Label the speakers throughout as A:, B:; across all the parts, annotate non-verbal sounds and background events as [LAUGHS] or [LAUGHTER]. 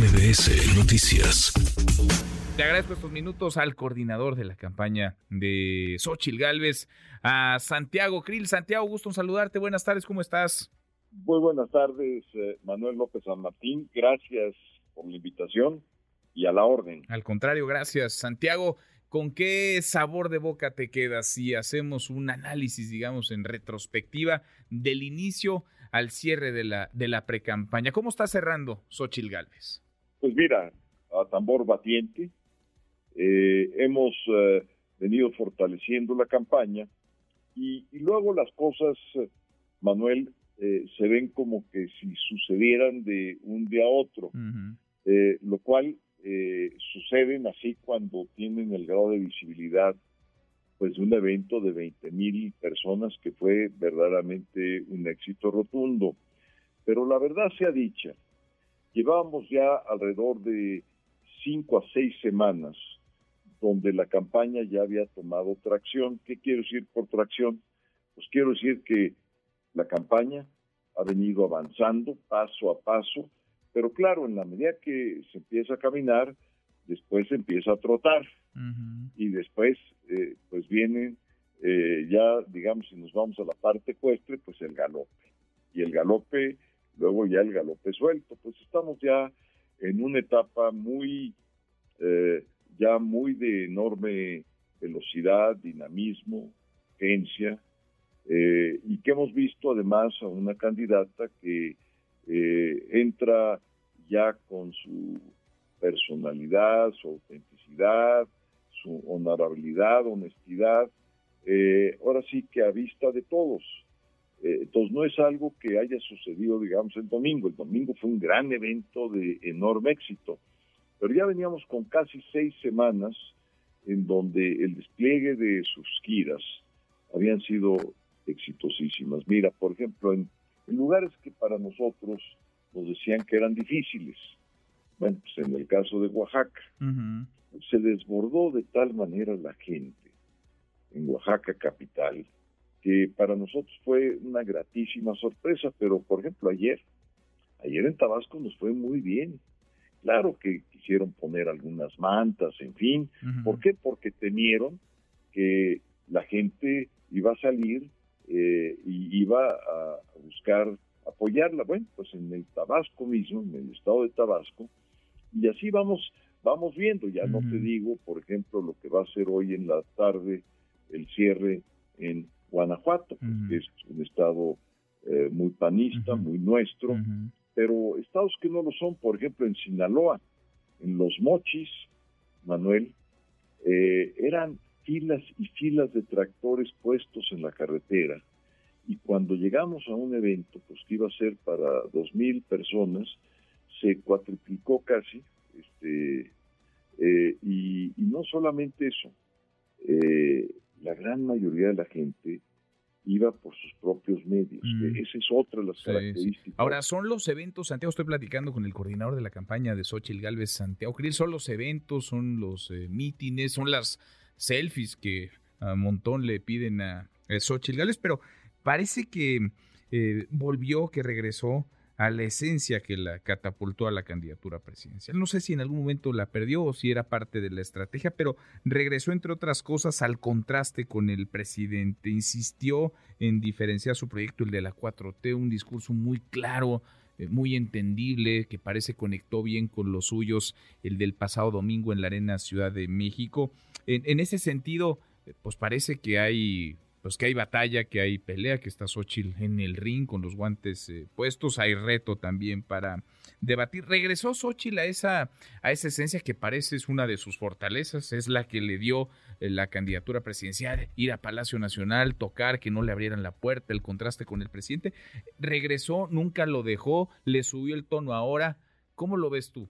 A: MBS Noticias.
B: Le agradezco estos minutos al coordinador de la campaña de Xochil Gálvez, a Santiago Krill. Santiago, gusto en saludarte. Buenas tardes, ¿cómo estás?
C: Muy buenas tardes, eh, Manuel López San Martín. Gracias por la invitación y a la orden.
B: Al contrario, gracias. Santiago, ¿con qué sabor de boca te quedas si hacemos un análisis, digamos, en retrospectiva del inicio al cierre de la, de la precampaña? ¿Cómo está cerrando Xochil Gálvez?
C: Pues mira, a tambor batiente, eh, hemos eh, venido fortaleciendo la campaña y, luego las cosas, Manuel, eh, se ven como que si sucedieran de un día a otro, lo cual suceden así cuando tienen el grado de visibilidad pues de un evento de 20 mil personas que fue verdaderamente un éxito rotundo. Pero la verdad sea dicha, llevábamos ya alrededor de cinco a seis semanas donde la campaña ya había tomado tracción. ¿Qué quiero decir por tracción? Pues quiero decir que la campaña ha venido avanzando paso a paso, pero claro, en la medida que se empieza a caminar, después se empieza a trotar y después eh, pues viene eh, ya, digamos, si nos vamos a la parte ecuestre, pues el galope. Y el galope, luego ya el galope suelto. Pues estamos ya en una etapa muy eh, ya muy de enorme velocidad, dinamismo, agencia, eh, y que hemos visto además a una candidata que eh, entra ya con su personalidad, su autenticidad, su honorabilidad, honestidad, ahora sí que a vista de todos. Entonces no es algo que haya sucedido, digamos, el domingo. El domingo fue un gran evento de enorme éxito pero ya veníamos con casi seis semanas en donde el despliegue de sus giras habían sido exitosísimas. Mira, por ejemplo, en, lugares que para nosotros nos decían que eran difíciles, bueno, pues en el caso de Oaxaca, se desbordó de tal manera la gente en Oaxaca capital, que para nosotros fue una gratísima sorpresa, pero por ejemplo ayer, ayer en Tabasco nos fue muy bien. Claro que quisieron poner algunas mantas, en fin. ¿Por qué? Porque temieron que la gente iba a salir eh, y iba a, buscar apoyarla. Bueno, pues en el Tabasco mismo, en el estado de Tabasco, y así vamos, vamos viendo. Ya no te digo, por ejemplo, lo que va a ser hoy en la tarde el cierre en Guanajuato, que es un estado eh, muy panista, muy nuestro pero estados que no lo son, por ejemplo en Sinaloa, en los mochis, Manuel, eh, eran filas y filas de tractores puestos en la carretera. Y cuando llegamos a un evento, pues que iba a ser para dos mil personas, se cuatriplicó casi, este, eh, y, no solamente eso, eh, la gran mayoría de la gente iba por sus propios medios. Mm. Esa es otra de las características.
B: Ahora, son los eventos, Santiago, estoy platicando con el coordinador de la campaña de Xochitl Galvez, Santiago Krill, son los eventos, son los eh, mítines, son las selfies que a montón le piden a, a Xochitl Galvez, pero parece que eh, volvió, que regresó a la esencia que la catapultó a la candidatura presidencial. No sé si en algún momento la perdió o si era parte de la estrategia, pero regresó entre otras cosas al contraste con el presidente, insistió en diferenciar su proyecto, el de la 4T, un discurso muy claro, eh, muy entendible, que parece conectó bien con los suyos, el del pasado domingo en la Arena Ciudad de México. En, en ese sentido, eh, pues parece que hay pues que hay batalla, que hay pelea, que está Xochitl en el ring con los guantes eh, puestos, hay reto también para debatir. Regresó Xochitl a esa, a esa esencia que parece es una de sus fortalezas, es la que le dio eh, la candidatura presidencial, ir a Palacio Nacional, tocar, que no le abrieran la puerta, el contraste con el presidente. Regresó, nunca lo dejó, le subió el tono ahora. ¿Cómo lo ves tú?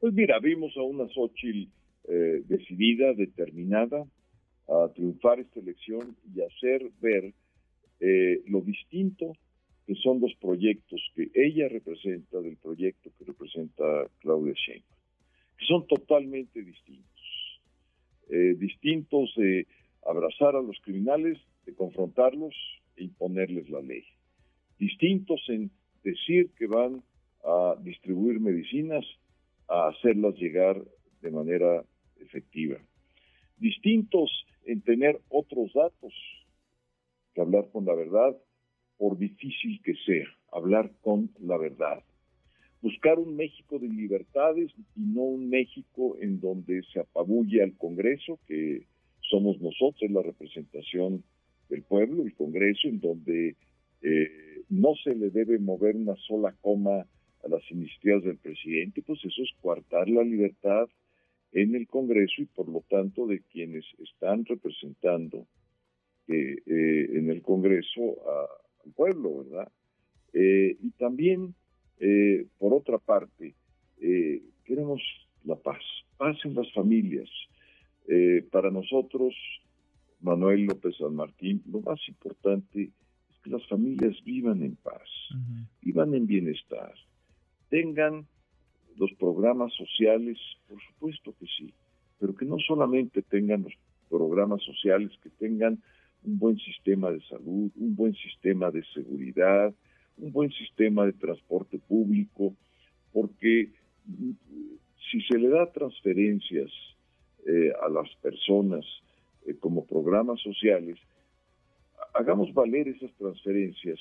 C: Pues mira, vimos a una Xochitl eh, decidida, determinada, a triunfar esta elección y hacer ver eh, lo distinto que son los proyectos que ella representa del proyecto que representa Claudia Sheinbaum, que son totalmente distintos. Eh, distintos de abrazar a los criminales, de confrontarlos e imponerles la ley. Distintos en decir que van a distribuir medicinas a hacerlas llegar de manera efectiva. Distintos en tener otros datos que hablar con la verdad, por difícil que sea, hablar con la verdad. Buscar un México de libertades y no un México en donde se apabulle al Congreso, que somos nosotros la representación del pueblo, el Congreso, en donde eh, no se le debe mover una sola coma a las iniciativas del presidente, pues eso es coartar la libertad en el Congreso y por lo tanto de quienes están representando eh, eh, en el Congreso al pueblo, ¿verdad? y también, por otra parte, queremos la paz, paz en las familias. para nosotros, Manuel López San Martín, lo más importante es que las familias vivan en paz, vivan en bienestar, tengan los programas sociales, por supuesto que sí, pero que no solamente tengan los programas sociales, que tengan un buen sistema de salud, un buen sistema de seguridad, un buen sistema de transporte público, porque mm, si se le da transferencias eh, a las personas eh, como programas sociales, hagamos valer esas transferencias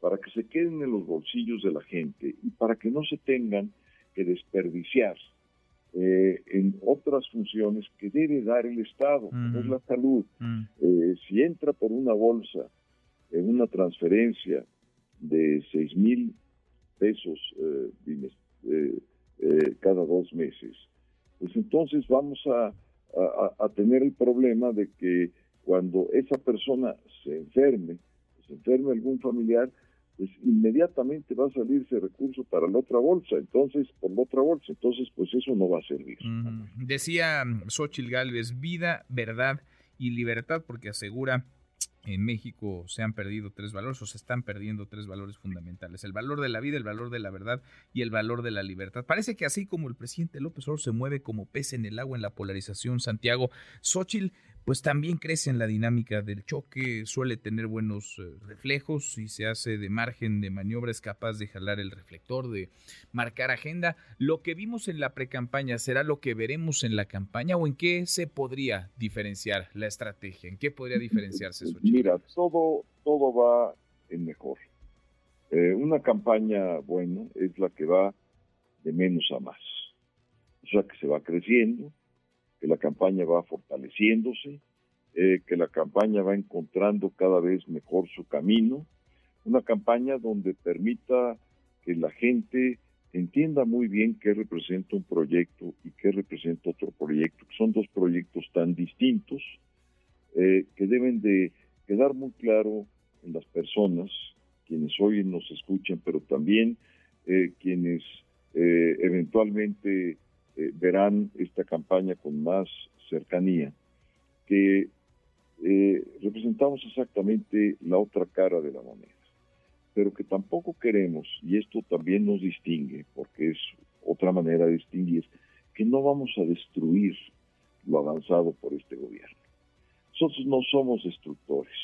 C: para que se queden en los bolsillos de la gente y para que no se tengan que desperdiciar eh, en otras funciones que debe dar el Estado, como es la salud. Eh, si entra por una bolsa en una transferencia de seis mil pesos cada dos meses, pues entonces vamos a a, tener el problema de que cuando esa persona se enferme, se enferme algún familiar, pues inmediatamente va a salir ese recurso para la otra bolsa, entonces, por la otra bolsa, entonces, pues eso no va a servir.
B: Decía Xochil Gálvez, vida, verdad y libertad, porque asegura en México se han perdido tres valores o se están perdiendo tres valores fundamentales. El valor de la vida, el valor de la verdad y el valor de la libertad. Parece que así como el presidente López Obrador se mueve como pez en el agua en la polarización, Santiago, Xochitl pues también crece en la dinámica del choque, suele tener buenos eh, reflejos y se hace de margen de maniobra, es capaz de jalar el reflector, de marcar agenda. Lo que vimos en la precampaña, ¿será lo que veremos en la campaña o en qué se podría diferenciar la estrategia? ¿En qué podría diferenciarse [LAUGHS] eso?
C: Mira, todo, todo va en mejor. Eh, una campaña buena es la que va de menos a más. O sea, que se va creciendo, que la campaña va fortaleciéndose, eh, que la campaña va encontrando cada vez mejor su camino, una campaña donde permita que la gente entienda muy bien qué representa un proyecto y qué representa otro proyecto, son dos proyectos tan distintos eh, que deben de quedar muy claro en las personas, quienes hoy nos escuchan, pero también eh, quienes eventualmente eh, verán esta campaña con más cercanía, que eh, representamos exactamente la otra cara de la moneda, pero que tampoco queremos, y esto también nos distingue, porque es otra manera de distinguir, que no vamos a destruir lo avanzado por este gobierno. Nosotros no somos destructores.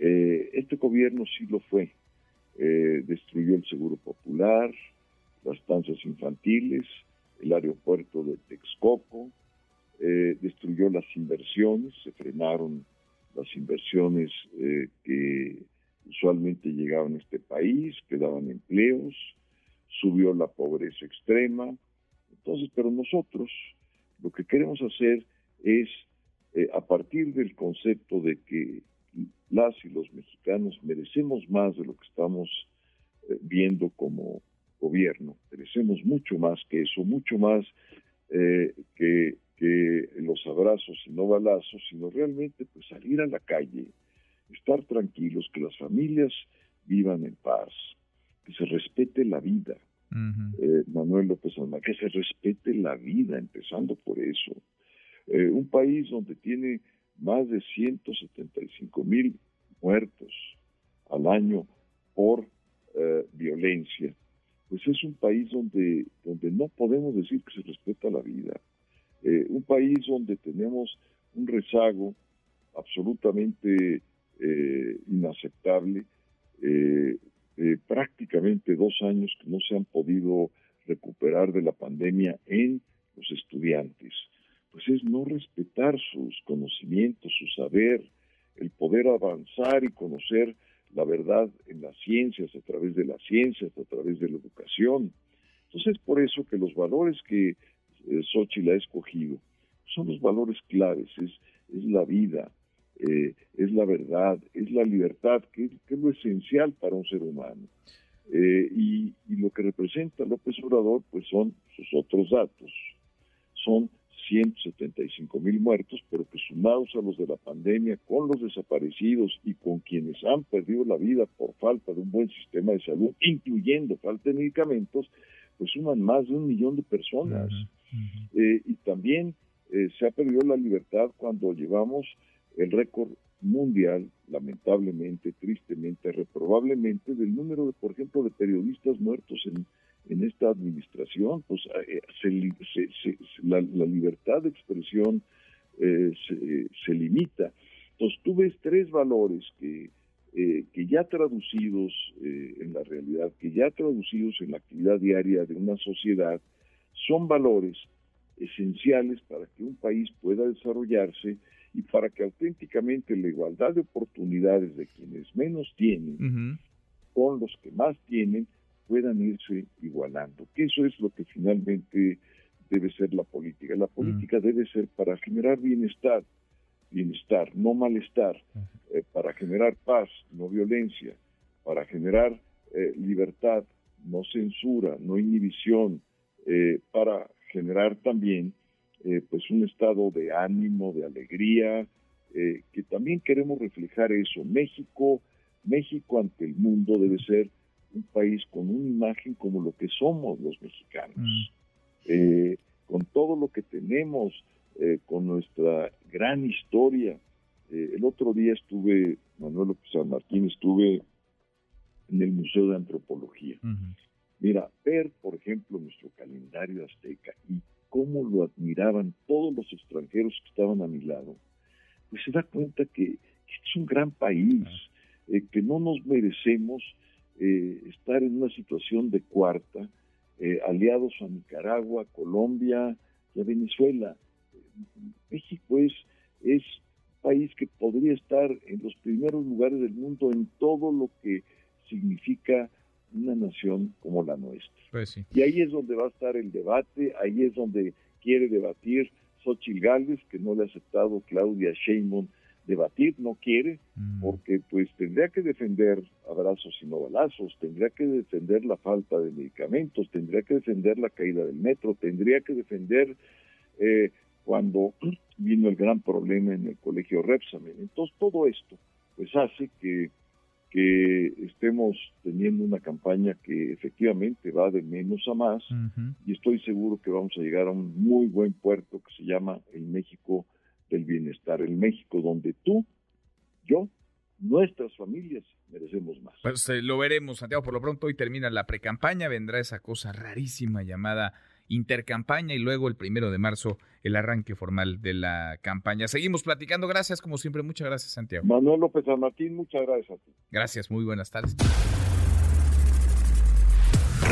C: Eh, este gobierno sí lo fue. destruyó el Seguro Popular, las estancias infantiles, el aeropuerto de Texcoco, eh, destruyó las inversiones, se frenaron las inversiones eh, que usualmente llegaban a este país, que daban empleos, subió la pobreza extrema. Entonces, pero nosotros lo que queremos hacer es, eh, a partir del concepto de que las y los mexicanos merecemos más de lo que estamos viendo como gobierno. Merecemos mucho más que eso, mucho más eh, que, que los abrazos y no balazos, sino realmente pues salir a la calle, estar tranquilos, que las familias vivan en paz, que se respete la vida. Eh, Manuel López Almagro, que se respete la vida, empezando por eso. Eh, un país donde tiene más de 175 mil muertos al año por violencia, pues es un país donde, donde no podemos decir que se respeta la vida. Eh, un país donde tenemos un rezago absolutamente eh, inaceptable, eh, prácticamente dos años que no se han podido recuperar de la pandemia en los estudiantes? Pues es no respetar sus conocimientos, su saber, el poder avanzar y conocer la verdad en las ciencias, a través de las ciencias, a través de la educación. Entonces, es por eso que los valores que eh, Xochitl ha escogido son los valores claves, es, es la vida, eh, es la verdad, es la libertad, que, es lo esencial para un ser humano. Eh, y, y, lo que representa López Obrador, pues son sus otros datos. Son 175 mil muertos, pero que sumados a los de la pandemia, con los desaparecidos y con quienes han perdido la vida por falta de un buen sistema de salud, incluyendo falta de medicamentos, pues suman más de un millón de personas. Eh, y también eh, se ha perdido la libertad cuando llevamos el récord mundial, lamentablemente, tristemente, reprobablemente, del número, de, por ejemplo, de periodistas muertos en, en esta administración, pues eh, se, la, libertad de expresión eh, se, limita. Entonces tú ves tres valores que, eh, que ya traducidos en la realidad, que ya traducidos en la actividad diaria de una sociedad, son valores esenciales para que un país pueda desarrollarse y para que auténticamente la igualdad de oportunidades de quienes menos tienen con los que más tienen puedan irse igualando, que eso es lo que finalmente debe ser la política. La política debe ser para generar bienestar, bienestar, no malestar, eh, para generar paz, no violencia, para generar eh, libertad, no censura, no inhibición, eh, para generar también pues un estado de ánimo, de alegría, que también queremos reflejar eso. México, México ante el mundo debe ser un país con una imagen como lo que somos los mexicanos, mm. eh, con todo lo que tenemos, eh, con nuestra gran historia. Eh, el otro día estuve, Manuel López San Martín, estuve en el Museo de Antropología. Mira, ver, por ejemplo, nuestro calendario azteca y cómo lo admiraban todos los extranjeros que estaban a mi lado, pues se da cuenta que, es un gran país, que no nos merecemos eh, estar en una situación de cuarta, eh, aliados a Nicaragua, Colombia y a Venezuela. México es, es un país que podría estar en los primeros lugares del mundo en todo lo que significa una nación como la nuestra.
B: Pues
C: y ahí es donde va a estar el debate, ahí es donde quiere debatir Xochitl Gálvez, que no le ha aceptado Claudia Sheinbaum debatir, no quiere, mm. porque pues tendría que defender abrazos y no balazos, tendría que defender la falta de medicamentos, tendría que defender la caída del metro, tendría que defender eh, cuando [CLEARS THROAT] vino el gran problema en el colegio Repsamen. Entonces todo esto pues hace que, que estemos teniendo una campaña que efectivamente va de menos a más y estoy seguro que vamos a llegar a un muy buen puerto que se llama el México del bienestar, el México donde tú, yo, nuestras familias merecemos más.
B: Pues eh, lo veremos, Santiago. Por lo pronto hoy termina la precampaña, vendrá esa cosa rarísima llamada intercampaña y luego el primero de marzo el arranque formal de la campaña. Seguimos platicando. Gracias, como siempre. Muchas gracias, Santiago.
C: Manuel López San Martín, muchas gracias a ti.
B: Gracias, muy buenas tardes.